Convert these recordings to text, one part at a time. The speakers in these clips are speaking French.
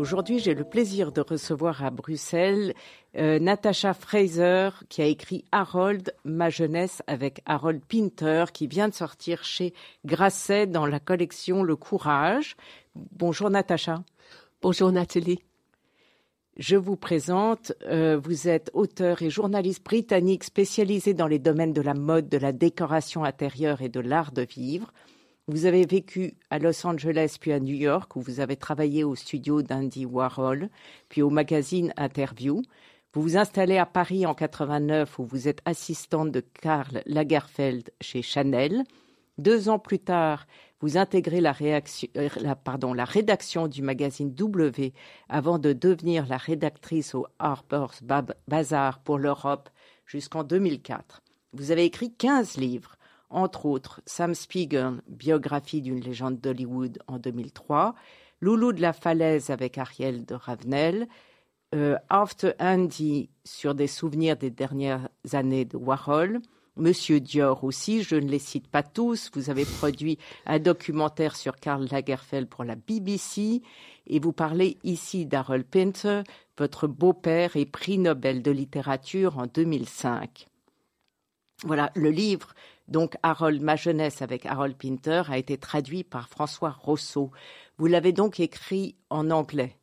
Aujourd'hui, j'ai le plaisir de recevoir à Bruxelles euh, Natasha Fraser, qui a écrit Harold, ma jeunesse, avec Harold Pinter, qui vient de sortir chez Grasset dans la collection Le Courage. Bonjour Natacha. Bonjour Nathalie. Je vous présente, euh, vous êtes auteur et journaliste britannique spécialisé dans les domaines de la mode, de la décoration intérieure et de l'art de vivre. Vous avez vécu à Los Angeles puis à New York où vous avez travaillé au studio d'Andy Warhol, puis au magazine Interview. Vous vous installez à Paris en 89 où vous êtes assistante de Karl Lagerfeld chez Chanel. Deux ans plus tard, vous intégrez la, euh, la, rédaction du magazine W avant de devenir la rédactrice au Harper's Bazaar pour l'Europe jusqu'en 2004. Vous avez écrit 15 livres, entre autres Sam Spiegel, biographie d'une légende d'Hollywood en 2003, Loulou de la falaise avec Ariel de Ravenel, euh, After Andy sur des souvenirs des dernières années de Warhol, Monsieur Dior aussi, je ne les cite pas tous. Vous avez produit un documentaire sur Karl Lagerfeld pour la BBC et vous parlez ici d'Harold Pinter, votre beau-père et prix Nobel de littérature en 2005. Voilà, le livre donc Harold, ma jeunesse avec Harold Pinter a été traduit par François Rousseau. Vous l'avez donc écrit en anglais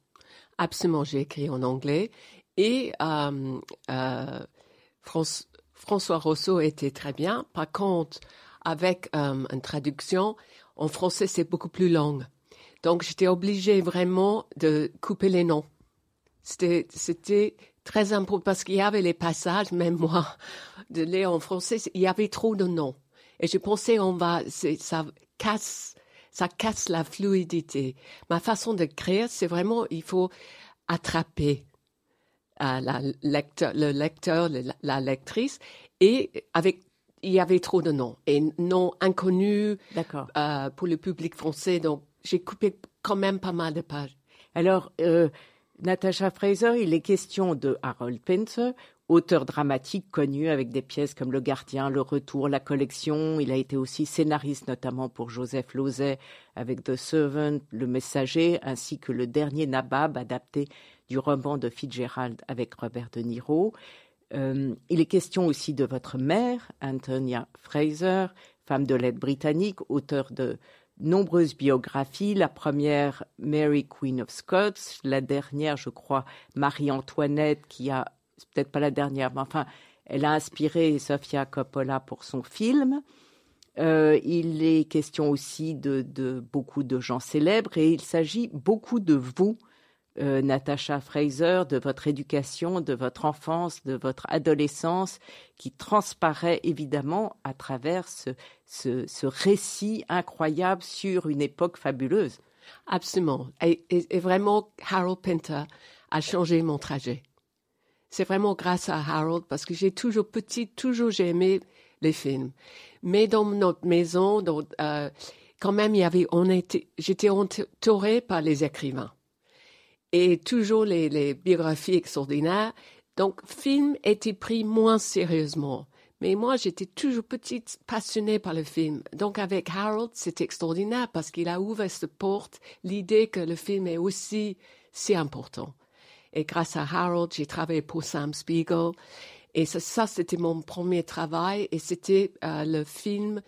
Absolument, j'ai écrit en anglais. Et euh, euh, François Rousseau était très bien. Par contre, avec euh, une traduction, en français, c'est beaucoup plus long. Donc, j'étais obligée vraiment de couper les noms. C'était très important parce qu'il y avait les passages, même moi, de lire en français, il y avait trop de noms. Et je pensais, on va, ça casse, ça casse la fluidité. Ma façon de créer, c'est vraiment, il faut attraper euh, la lecteur, le lecteur, la lectrice, et avec il y avait trop de noms et noms inconnus euh, pour le public français. Donc, j'ai coupé quand même pas mal de pages. Alors, euh, Natasha Fraser, il est question de Harold Pinter, auteur dramatique connu avec des pièces comme Le Gardien, Le Retour, La Collection. Il a été aussi scénariste notamment pour Joseph Losey avec The Servant, Le Messager, ainsi que Le Dernier Nabab, adapté du roman de Fitzgerald avec Robert De Niro. Euh, il est question aussi de votre mère, Antonia Fraser, femme de lettres britannique, auteur de nombreuses biographies. La première, Mary Queen of Scots. La dernière, je crois, Marie-Antoinette, qui a, peut-être pas la dernière, mais enfin, elle a inspiré Sofia Coppola pour son film. Euh, il est question aussi de, de, beaucoup de gens célèbres et il s'agit beaucoup de vous, euh, Natasha Fraser, de votre éducation, de votre enfance, de votre adolescence, qui transparaît évidemment à travers ce, ce, récit incroyable sur une époque fabuleuse. Absolument. Et, vraiment, Harold Pinter a changé mon trajet. C'est vraiment grâce à Harold parce que j'ai toujours petit, toujours j'ai aimé les films. Mais dans notre maison, euh, quand même, il y avait, on était, j'étais entourée par les écrivains et toujours les, biographies extraordinaires. Donc, film était pris moins sérieusement. Mais moi, j'étais toujours petite, passionnée par le film. Donc, avec Harold, c'est extraordinaire parce qu'il a ouvert cette porte, l'idée que le film est aussi si important. Et grâce à Harold, j'ai travaillé pour Sam Spiegel. Et ça, c'était mon premier travail. Et c'était euh, le film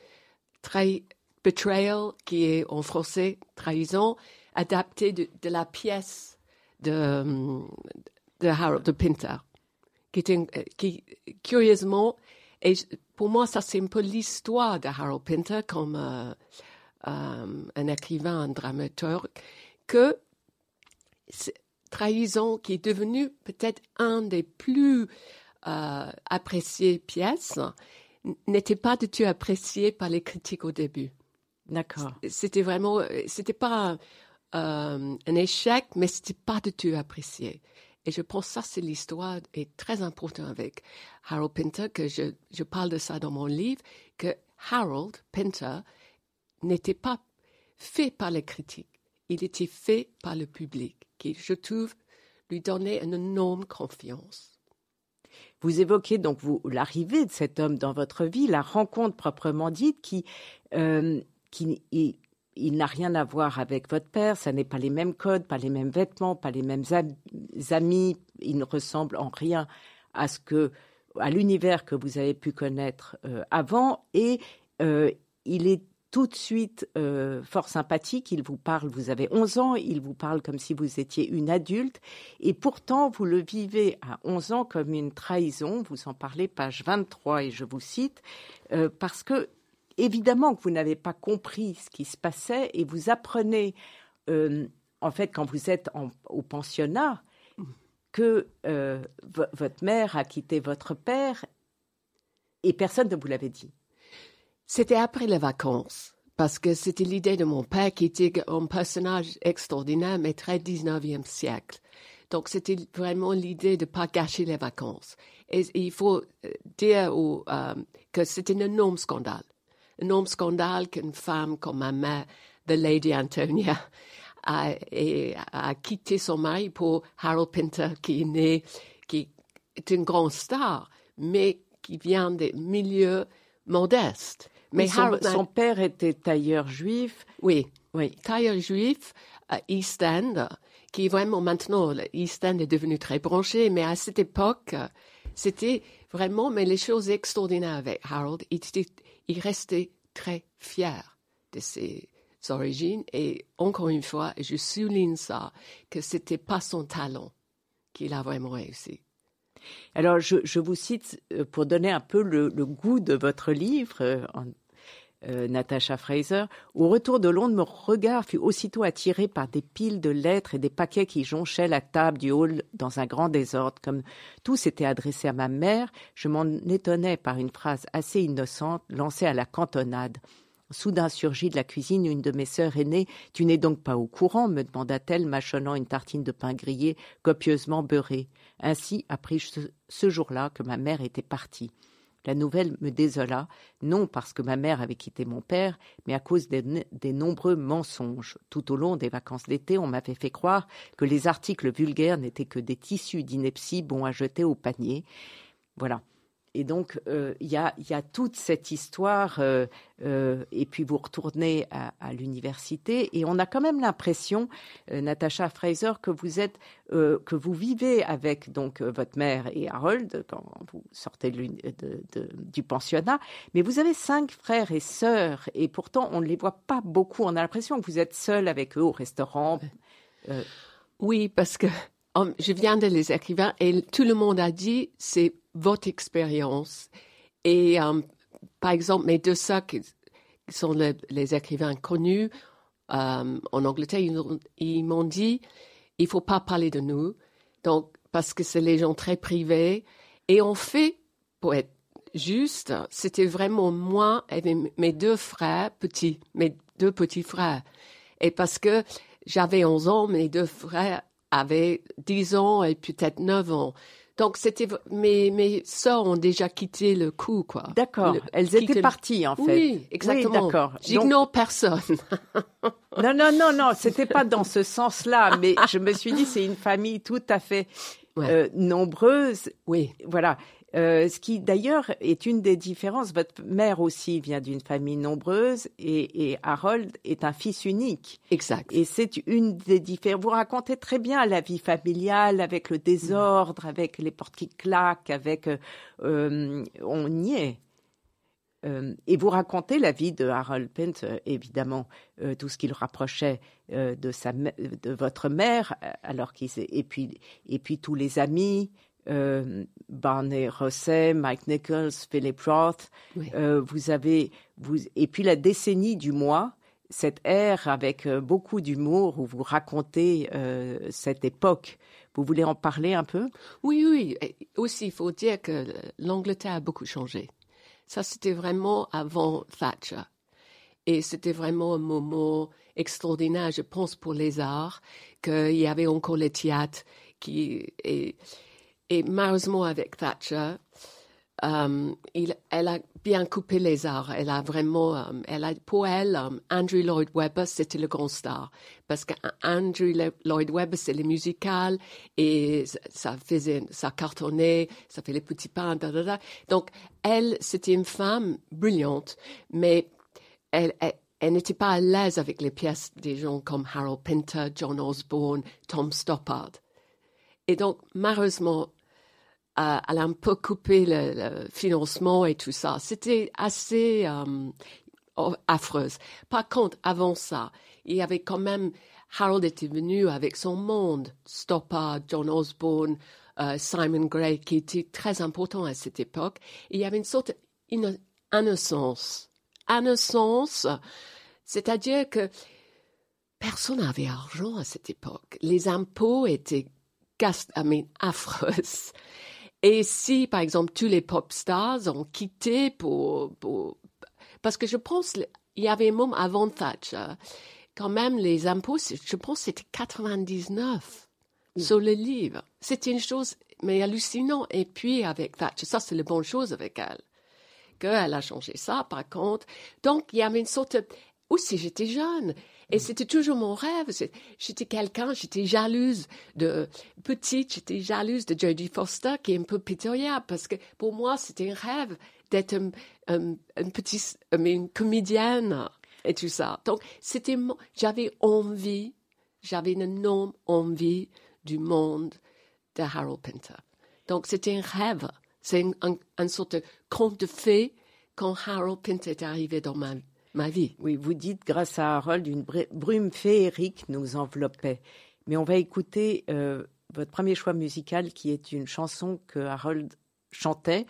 Betrayal, qui est en français Trahison, adapté de la pièce de, de Harold de Pinter, qui, était, qui curieusement, et pour moi, ça c'est un peu l'histoire de Harold Pinter comme euh, euh, un écrivain, un dramaturge, que Trahison, qui est devenu peut-être un des plus euh, appréciées pièces, n'était pas du tout apprécié par les critiques au début. D'accord. C'était vraiment, c'était pas euh, un échec, mais c'était pas du tout apprécié. Et je pense que ça, c'est l'histoire est très importante avec Harold Pinter, que je, je parle de ça dans mon livre, que Harold Pinter n'était pas fait par les critiques, il était fait par le public, qui, je trouve, lui donnait une énorme confiance. Vous évoquez donc vous l'arrivée de cet homme dans votre vie, la rencontre proprement dite, qui, euh, qui il, n'a rien à voir avec votre père. Ça n'est pas les mêmes codes, pas les mêmes vêtements, pas les mêmes amis. Il ne ressemble en rien à ce que à l'univers que vous avez pu connaître euh, avant et euh, il est tout de suite euh, fort sympathique. Il vous parle, vous avez 11 ans, il vous parle comme si vous étiez une adulte. Et pourtant, vous le vivez à 11 ans comme une trahison. Vous en parlez, page 23, et je vous cite, parce que, évidemment, que vous n'avez pas compris ce qui se passait et vous apprenez, euh, en fait, quand vous êtes au pensionnat, que votre mère a quitté votre père et personne ne vous l'avait dit. C'était après les vacances, parce que c'était l'idée de mon père qui était un personnage extraordinaire, mais très 19e siècle. Donc, c'était vraiment l'idée de ne pas gâcher les vacances. Et, il faut euh, dire euh, que c'était un énorme scandale. Un énorme scandale qu'une femme comme ma mère, the Lady Antonia, a, a, quitté son mari pour Harold Pinter, qui est né, qui est une grande star, mais qui vient des milieux modestes. Mais son, père était tailleur juif. Oui, oui, tailleur juif à East End, qui vraiment maintenant, East End est devenu très branché, mais à cette époque, c'était vraiment, mais les choses extraordinaires avec Harold, il, il restait très fier de ses origines et encore une fois, je souligne ça, que c'était pas son talent qu'il a vraiment réussi. Alors, je, vous cite euh, pour donner un peu le, goût de votre livre, euh, euh, Natasha Fraser. Au retour de Londres, mon regard fut aussitôt attiré par des piles de lettres et des paquets qui jonchaient la table du hall dans un grand désordre. Comme tout s'était adressé à ma mère, je m'en étonnais par une phrase assez innocente lancée à la cantonade. Soudain surgit de la cuisine une de mes sœurs aînées. Tu n'es donc pas au courant? me demanda-t-elle, mâchonnant une tartine de pain grillé copieusement beurrée. Ainsi appris-je ce jour-là que ma mère était partie. La nouvelle me désola, non parce que ma mère avait quitté mon père, mais à cause des, nombreux mensonges. Tout au long des vacances d'été, on m'avait fait croire que les articles vulgaires n'étaient que des tissus d'ineptie bons à jeter au panier. Voilà. Et donc, euh, il y, a, toute cette histoire, euh, euh, et puis vous retournez à, l'université, et on a quand même l'impression, Natasha Fraser, que vous êtes, que vous vivez avec donc votre mère et Harold quand vous sortez du pensionnat, mais vous avez cinq frères et sœurs, et pourtant on ne les voit pas beaucoup. On a l'impression que vous êtes seul avec eux au restaurant. Oui, parce que je viens de les écrivains et tout le monde a dit c'est votre expérience. Et euh, par exemple, mes deux sœurs qui sont les, écrivains connus euh, en Angleterre, ils, m'ont dit il faut pas parler de nous, donc parce que c'est les gens très privés. Et en fait, pour être juste, c'était vraiment moi et mes deux frères petits, mes deux petits frères. Et parce que j'avais 11 ans, mes deux frères avaient 10 ans et peut-être 9 ans. Donc c'était mes mes sœurs ont déjà quitté le coup quoi. D'accord. Elles étaient parties en fait. Oui, exactement. d'accord. J'ignore personne. non non non non, c'était pas dans ce sens-là, mais je me suis dit c'est une famille tout à fait euh, nombreuse. Oui. Voilà. Euh, ce qui d'ailleurs est une des différences. Votre mère aussi vient d'une famille nombreuse et, Harold est un fils unique. Exact. Et c'est une des différences. Vous racontez très bien la vie familiale avec le désordre, avec les portes qui claquent, avec euh, euh, on y est. et vous racontez la vie de Harold Pent, évidemment, tout ce qu'il rapprochait de, sa, de votre mère, alors qu'il et puis et puis tous les amis, euh, Barney Rosset, Mike Nichols, Philip Roth. Euh, vous avez, vous, et puis la décennie du mois, cette ère avec euh, beaucoup d'humour où vous racontez euh, cette époque. Vous voulez en parler un peu? Oui, oui. aussi, il faut dire que l'Angleterre a beaucoup changé. Ça, c'était vraiment avant Thatcher. Et c'était vraiment un moment extraordinaire, je pense, pour les arts, qu'il y avait encore le théâtre qui et, et malheureusement avec Thatcher, euh, elle a bien coupé les arts. Elle a vraiment, euh, elle a, pour elle, euh, Andrew Lloyd Webber, c'était le grand star. Parce que Andrew Lloyd Webber, c'est le musical et ça faisait, ça cartonnait, ça fait les petits pains, Donc, elle, c'était une femme brillante, mais elle, elle, n'était pas à l'aise avec les pièces des gens comme Harold Pinter, John Osborne, Tom Stoppard. Et donc, malheureusement, elle a un peu coupé le, financement et tout ça. C'était assez euh, oh, affreuse. Par contre, avant ça, il y avait quand même Harold était venu avec son monde, Stoppard, John Osborne, euh, Simon Gray, qui était très important à cette époque. il y avait une sorte d'innocence. Innocence, c'est-à-dire que personne n'avait argent à cette époque. Les impôts étaient affreuses. Et si, par exemple, tous les pop stars ont quitté pour, parce que je pense, il y avait moment avant Thatcher, quand même, les impôts, je pense, c'était 99 sur le livre. C'était une chose, mais hallucinant. Et puis, avec Thatcher, ça, c'est la bonne chose avec elle. Qu'elle a changé ça, par contre. Donc, il y avait une sorte de, aussi, j'étais jeune. Et mm. c'était toujours mon rêve. J'étais quelqu'un, j'étais jalouse de petite, j'étais jalouse de Jodie Foster, qui est un peu pitoyable, parce que pour moi, c'était un rêve d'être une petite, une comédienne et tout ça. Donc, c'était, j'avais envie, j'avais une énorme envie du monde de Harold Pinter. Donc, c'était un rêve. C'est un, un, sorte de conte de fées quand Harold Pinter est arrivé dans ma vie ma vie. Oui, vous dites, grâce à Harold, une brume féerique nous enveloppait. Mais on va écouter euh, votre premier choix musical, qui est une chanson que Harold chantait,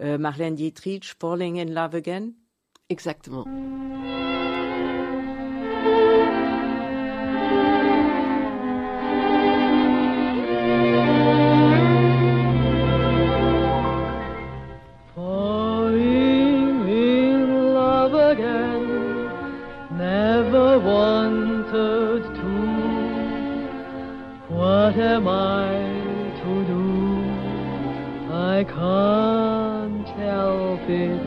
euh, Marlène Dietrich, Falling in Love Again. Exactement. Am I to do? I can't help it.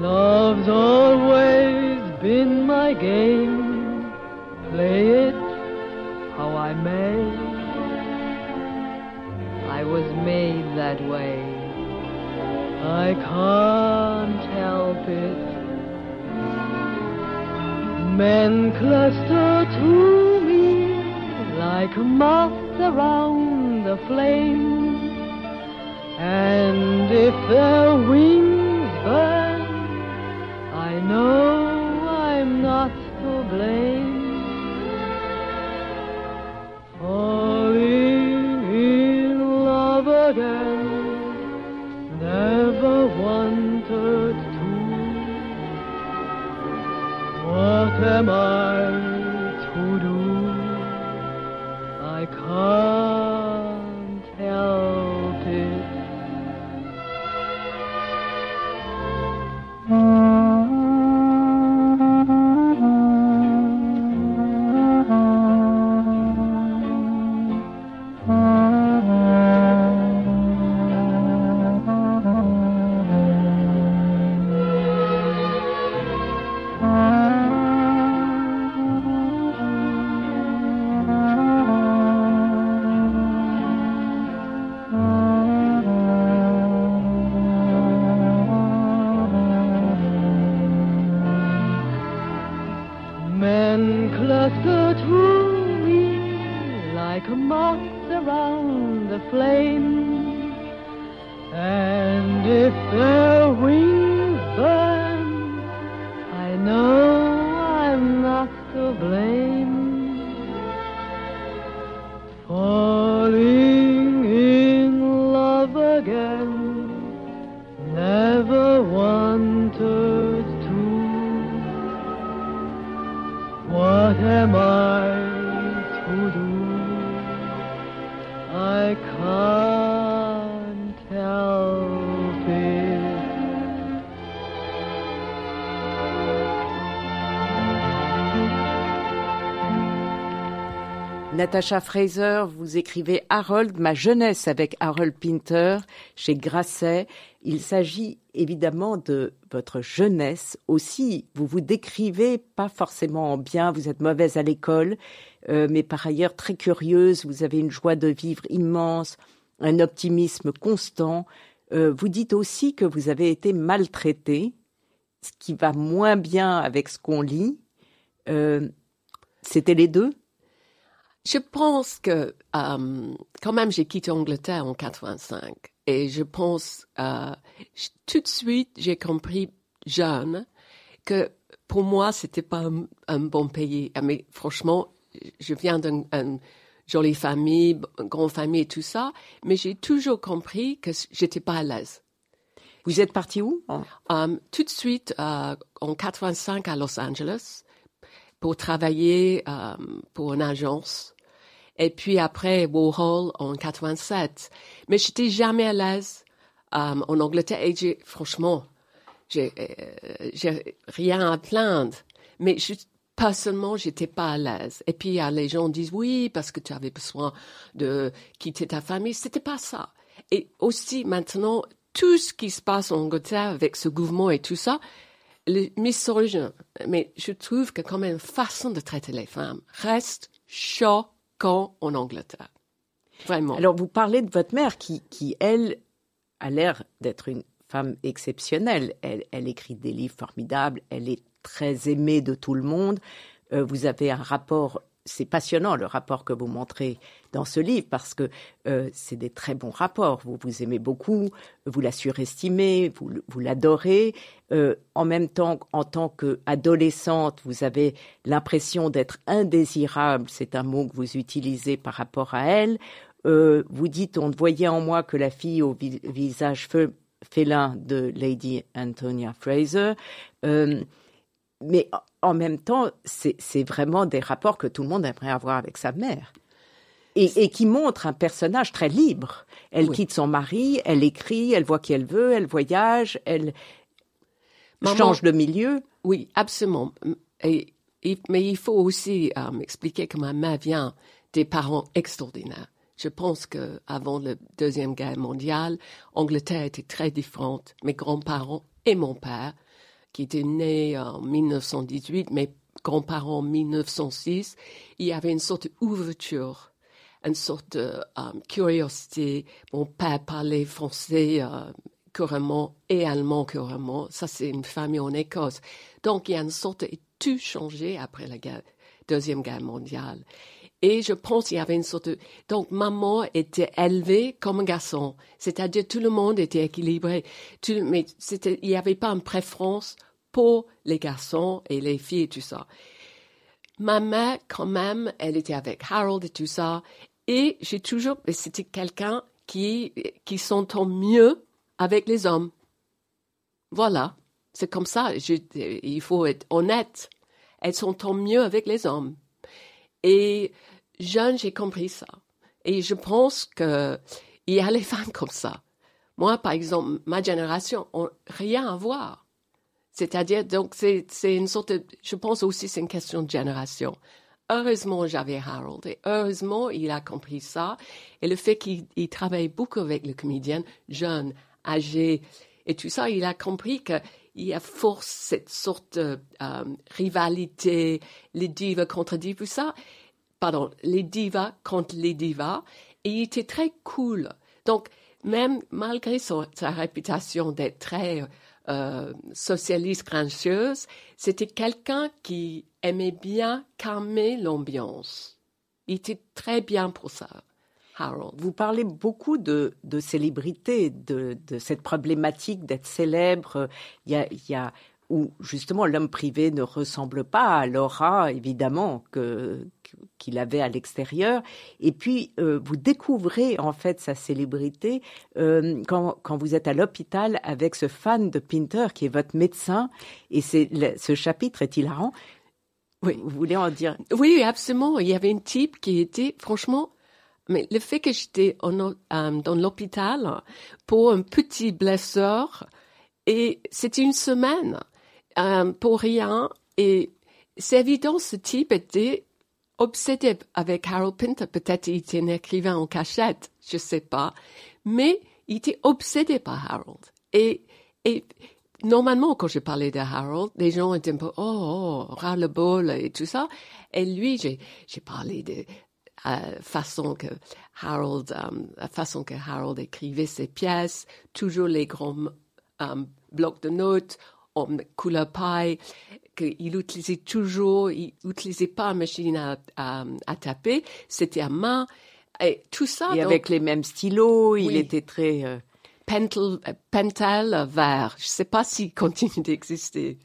Love's always been my game. Play it how I may. I was made that way. I can't help it. Men cluster to me like moths around the flame. And if their wings burn, I know I'm not to blame. Natasha Fraser, vous écrivez Harold, ma jeunesse avec Harold Pinter chez Grasset. Il s'agit évidemment de votre jeunesse aussi. Vous vous décrivez pas forcément en bien, vous êtes mauvaise à l'école, euh, mais par ailleurs très curieuse, vous avez une joie de vivre immense, un optimisme constant. Euh, vous dites aussi que vous avez été maltraitée, ce qui va moins bien avec ce qu'on lit. Euh, C'était les deux? Je pense que euh, quand même j'ai quitté Angleterre en 85 et je pense euh, tout de suite j'ai compris jeune que pour moi c'était pas un, un bon pays. Ah, Mais franchement, je viens d'une une jolie famille, b- grande famille et tout ça, mais j'ai toujours compris que j'étais pas à l'aise. Vous êtes parti où Um, tout de suite, euh, en 85 à Los Angeles, pour travailler um, pour une agence. Et puis après, Warhol en 87. Mais j'étais jamais à l'aise um, en Angleterre. Et franchement, j'ai, euh, rien à plaindre. Mais je, personnellement, j'étais pas à l'aise. Et puis, euh, les gens disent oui, parce que tu avais besoin de quitter ta famille. C'était pas ça. Et aussi, maintenant, tout ce qui se passe en Angleterre avec ce gouvernement et tout ça, le misogyne, mais je trouve que quand même façon de traiter les femmes reste choquant en Angleterre. Vraiment. Alors, vous parlez de votre mère qui, qui elle, a l'air d'être une femme exceptionnelle. Elle, elle écrit des livres formidables, elle est très aimée de tout le monde. Euh, vous avez un rapport, c'est passionnant le rapport que vous montrez dans ce livre parce que euh, c'est des très bons rapports. Vous vous aimez beaucoup, vous la surestimez, vous, vous l'adorez. Euh, en même temps, en tant qu'adolescente, vous avez l'impression d'être indésirable. C'est un mot que vous utilisez par rapport à elle. Euh, vous dites, on ne voyait en moi que la fille au vi- visage félin de Lady Antonia Fraser. Mais en- même temps, c'est c'est vraiment des rapports que tout le monde aimerait avoir avec sa mère. Et, et qui montrent un personnage très libre. Elle Oui. quitte son mari, elle écrit, elle voit qui elle veut, elle voyage, elle Maman- change de milieu. Oui, absolument. Et, et- mais il faut aussi euh, expliquer que ma mère vient des parents extraordinaires. Je pense que avant la deuxième guerre mondiale, Angleterre était très différente. Mes grands-parents et mon père, qui était né en 1918, mes grands-parents en 1906, il y avait une sorte d'ouverture, une sorte de euh, curiosité. Mon père parlait français euh, couramment et allemand couramment. Ça, c'est une famille en Écosse. Donc, il y a une sorte de tout changé après la deuxième guerre mondiale. Et je pense qu'il y avait une sorte de... Donc, maman était élevée comme un garçon. C'est-à-dire, tout le monde était équilibré. Tout- Mais c'était, il n'y avait pas une préférence pour les garçons et les filles et tout ça. Ma mère, quand même, elle était avec Harold et tout ça. Et j'ai toujours... C'était quelqu'un qui, qui s'entend mieux avec les hommes. Voilà. C'est comme ça. Je- il faut être honnête. Elle s'entend mieux avec les hommes. Et jeune, j'ai compris ça. Et je pense que il y a les femmes comme ça. Moi, par exemple, ma génération, on, rien à voir. C'est-à-dire, donc, c'est, une sorte de, je pense aussi c'est une question de génération. Heureusement, j'avais Harold et heureusement, il a compris ça. Et le fait qu'il il travaille beaucoup avec le comédien, jeune, âgé et tout ça, il a compris que il y a force cette sorte de euh, rivalité, les divas contre divas, ça, pardon, les divas contre les divas, et il était très cool. Donc, même malgré sa réputation d'être très euh, socialiste grincheuse, c'était quelqu'un qui aimait bien calmer l'ambiance. Il était très bien pour ça, Harold. Vous parlez beaucoup de, de célébrité, de, de cette problématique d'être célèbre. Il y a, il y a où justement l'homme privé ne ressemble pas à l'aura, évidemment, que qu'il avait à l'extérieur. Et puis, euh, vous découvrez en fait sa célébrité euh, quand, quand vous êtes à l'hôpital avec ce fan de Pinter qui est votre médecin. Et c'est ce chapitre est hilarant. Oui. Vous voulez en dire? Oui, absolument. Il y avait un type qui était, franchement, mais le fait que j'étais euh, dans l'hôpital pour un petit blessure, et c'était une semaine euh, pour rien, et c'est évident, ce type était obsédé avec Harold Pinter. Peut-être il était un écrivain en cachette, je sais pas. Mais il était obsédé par Harold. Et, et normalement, quand je parlais de Harold, les gens étaient un peu, oh, oh ras le bol et tout ça. Et lui, j'ai, parlé de euh, façon que Harold, euh, la façon que Harold écrivait ses pièces, toujours les grands euh, blocs de notes en couleur paille, qu'il utilisait toujours, il utilisait pas une machine à, à, taper, c'était à main. Et tout ça. Et avec les mêmes stylos, il était très. Pentel, Pentel vert. Je ne sais pas s'il continue d'exister.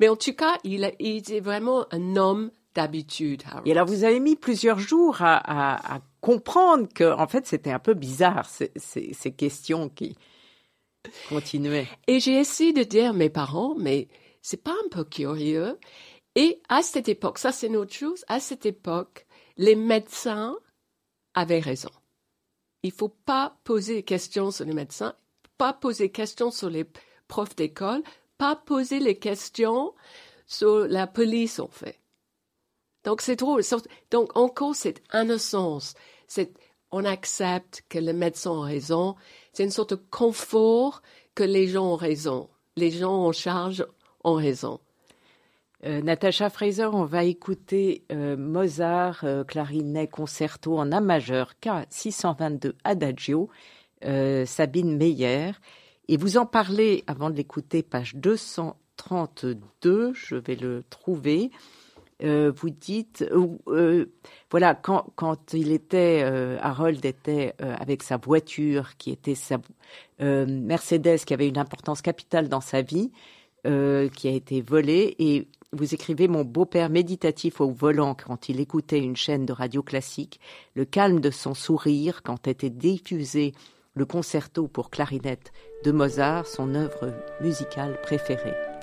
Mais en tout cas, il, il était vraiment un homme d'habitude. Et alors, vous avez mis plusieurs jours à, à, comprendre que, en fait, c'était un peu bizarre, ces, ces, ces questions qui continuaient. Et j'ai essayé de dire à mes parents, mais c'est pas un peu curieux? Et à cette époque, ça c'est une autre chose, à cette époque, les médecins avaient raison. Il faut pas poser des questions sur les médecins, pas poser questions sur les profs d'école, pas poser les questions sur la police, en fait. Donc, c'est drôle. Donc, encore cette innocence, on accepte que les médecins ont raison. C'est une sorte de confort que les gens ont raison. Les gens en charge ont raison. Euh, Natacha Fraser, on va écouter euh, Mozart, euh, clarinet concerto en A majeur, K622 Adagio, Sabine Meyer. Et vous en parlez, avant de l'écouter, page 232, je vais le trouver. Vous dites, voilà, quand, il était, Harold était avec sa voiture, qui était sa Mercedes, qui avait une importance capitale dans sa vie, qui a été volée, et vous écrivez Mon beau-père méditatif au volant quand il écoutait une chaîne de radio classique, le calme de son sourire quand était diffusé le concerto pour clarinette de Mozart, son œuvre musicale préférée.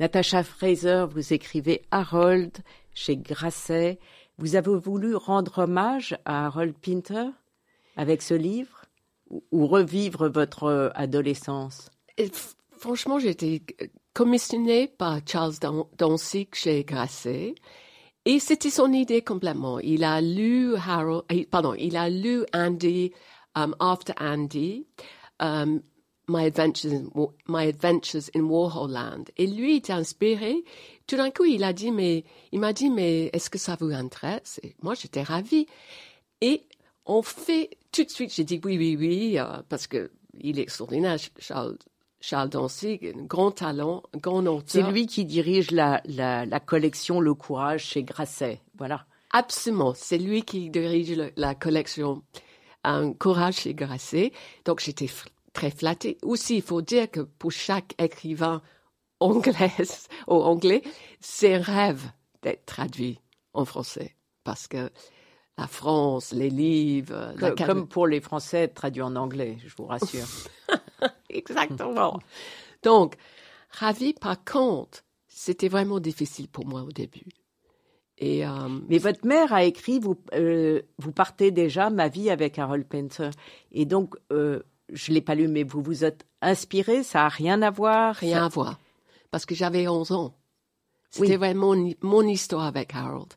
Natacha Fraser, vous écrivez Harold chez Grasset. Vous avez voulu rendre hommage à Harold Pinter avec ce livre ou- revivre votre euh, adolescence? Franchement, j'ai été commissionnée par Charles Dan- Danzig chez Grasset. Et c'était son idée complètement. Il a lu Harold, eh, pardon, il a lu Andy, um, After Andy, um, My Adventures, in, My Adventures in Warhol Land. Et lui, il était inspiré. Tout d'un coup, il a dit, mais, il m'a dit, mais est-ce que ça vous intéresse? Et moi, j'étais ravie. Et on fait, tout de suite, j'ai dit oui, oui, oui, euh, parce que il est extraordinaire, Charles, Charles Danzig, un grand talent, un grand C'est auteur. lui qui dirige la, la, la collection Le Courage chez Grasset. Voilà. Absolument, c'est lui qui dirige le- la collection Un Courage chez Grasset. Donc j'étais très flattée. Aussi, il faut dire que pour chaque écrivain anglais, ou anglais, c'est un rêve d'être traduit en français. Parce que la France, les livres, Comme pour les Français traduits en anglais, je vous rassure. Exactement. Donc, ravi, par contre, c'était vraiment difficile pour moi au début. Et euh, Mais votre mère a écrit, vous, euh, vous partez déjà, ma vie avec Harold Pinter. Et donc, euh, je ne l'ai pas lu, mais vous vous êtes inspiré, ça n'a rien à voir rien ça- à voir. Parce que j'avais 11 ans. C'était Oui. vraiment mon, mon histoire avec Harold.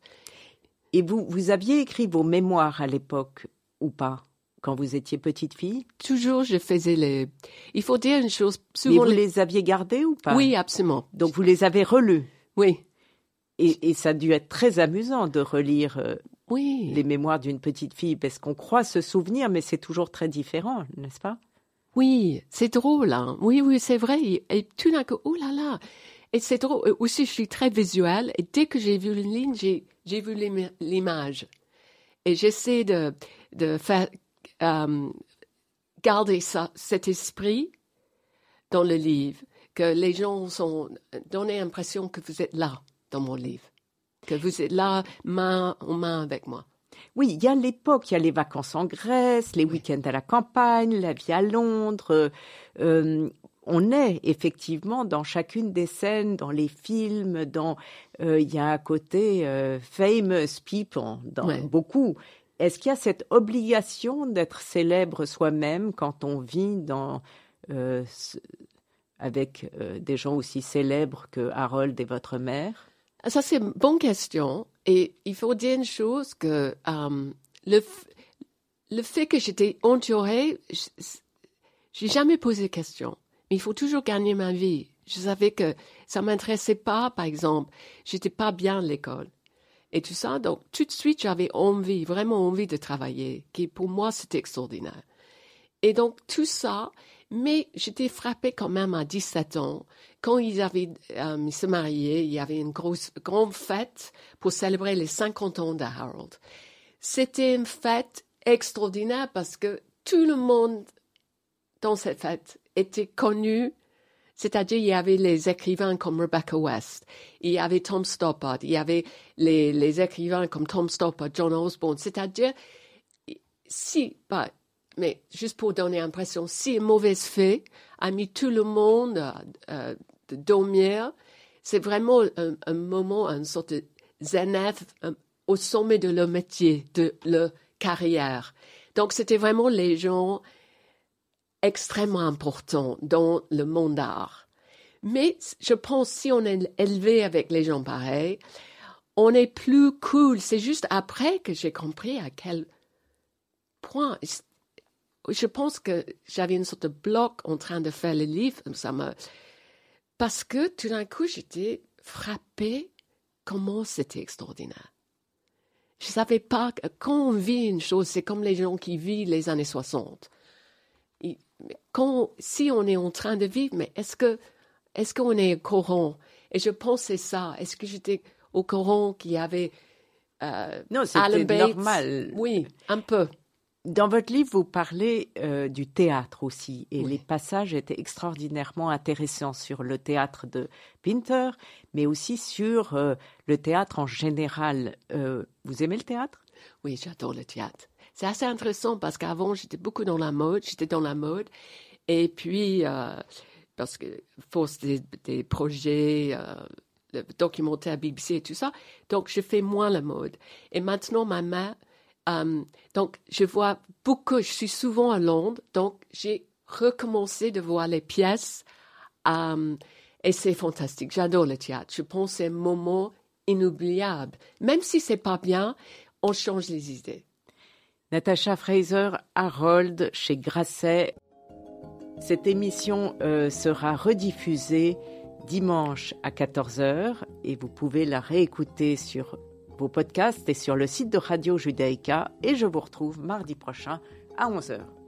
Et vous, vous aviez écrit vos mémoires à l'époque, ou pas, quand vous étiez petite fille? Toujours, je faisais les... Il faut dire une chose, Mais souvent... vous les- les aviez gardés ou pas? Oui, absolument. Donc vous les avez relus. Oui. Et, et ça a dû être très amusant de relire euh, Oui. les mémoires d'une petite fille, parce qu'on croit se souvenir, mais c'est toujours très différent, n'est-ce pas? Oui, c'est drôle. Hein? Oui, oui, c'est vrai. Et tout d'un coup, oh là là. Et c'est drôle. Aussi, je suis très visuelle. Et dès que j'ai vu une ligne, j'ai, j'ai vu l'im- l'image. Et j'essaie de, de faire, euh, garder ça, cet esprit dans le livre. Que les gens sont, donner l'impression que vous êtes là dans mon livre. Que vous êtes là, main en main avec moi. Oui, il y a l'époque, il y a les vacances en Grèce, les week-ends à la campagne, la vie à Londres. euh, on est effectivement dans chacune des scènes, dans les films, dans euh, il y a un côté euh, famous people, dans Ouais. beaucoup. Est-ce qu'il y a cette obligation d'être célèbre soi-même quand on vit dans euh, avec des gens aussi célèbres que Harold et votre mère? Ça, c'est une bonne question. Et il faut dire une chose que euh, le, le fait que j'étais entourée, j'ai jamais posé question. Mais il faut toujours gagner ma vie. Je savais que ça m'intéressait pas, par exemple. J'étais pas bien à l'école. Et tout ça, donc tout de suite, j'avais envie, vraiment envie de travailler, qui pour moi, c'était extraordinaire. Et donc tout ça, mais j'étais frappée quand même à 17 ans. Quand ils avaient euh, se mariaient, il y avait une grosse grande fête pour célébrer les 50 ans de Harold. C'était une fête extraordinaire parce que tout le monde dans cette fête était connu. C'est-à-dire, il y avait les écrivains comme Rebecca West, il y avait Tom Stoppard, il y avait les, les écrivains comme Tom Stoppard, John Osborne. C'est-à-dire, si, bah, mais juste pour donner l'impression, si une mauvaise fée a mis tout le monde euh, euh, de dormir, c'est vraiment un, moment, une sorte de zénith euh, au sommet de leur métier, de leur carrière. Donc, c'était vraiment les gens extrêmement importants dans le monde d'art. Mais je pense si on est élevé avec les gens pareils, on est plus cool. C'est juste après que j'ai compris à quel point. Je pense que j'avais une sorte de bloc en train de faire le livre. Ça me... Parce que tout d'un coup, j'étais frappée comment c'était extraordinaire. Je ne savais pas que quand on vit une chose, c'est comme les gens qui vivent les années 60. Et quand, si on est en train de vivre, mais est-ce que est-ce qu'on est au courant? Et je pensais ça. Est-ce que j'étais au courant qu'il y avait euh, Non, c'était normal. Oui, un peu. Dans votre livre, vous parlez euh, du théâtre aussi, et Oui. les passages étaient extraordinairement intéressants sur le théâtre de Pinter, mais aussi sur euh, le théâtre en général. Euh, vous aimez le théâtre? Oui, j'adore le théâtre. C'est assez intéressant parce qu'avant, j'étais beaucoup dans la mode, j'étais dans la mode. Et puis, parce que force des, des projets euh, documentaires BBC et tout ça, donc je fais moins la mode. Et maintenant, ma main, euh, donc je vois beaucoup, je suis souvent à Londres, donc j'ai recommencé de voir les pièces euh, et c'est fantastique. J'adore le théâtre. Je pense que c'est un moment inoubliable. Même si c'est pas bien, on change les idées. Natacha Fraser, Harold, chez Grasset. Cette émission euh, sera rediffusée dimanche à 14h et vous pouvez la réécouter sur vos podcasts et sur le site de Radio Judaïka et je vous retrouve mardi prochain à 11h.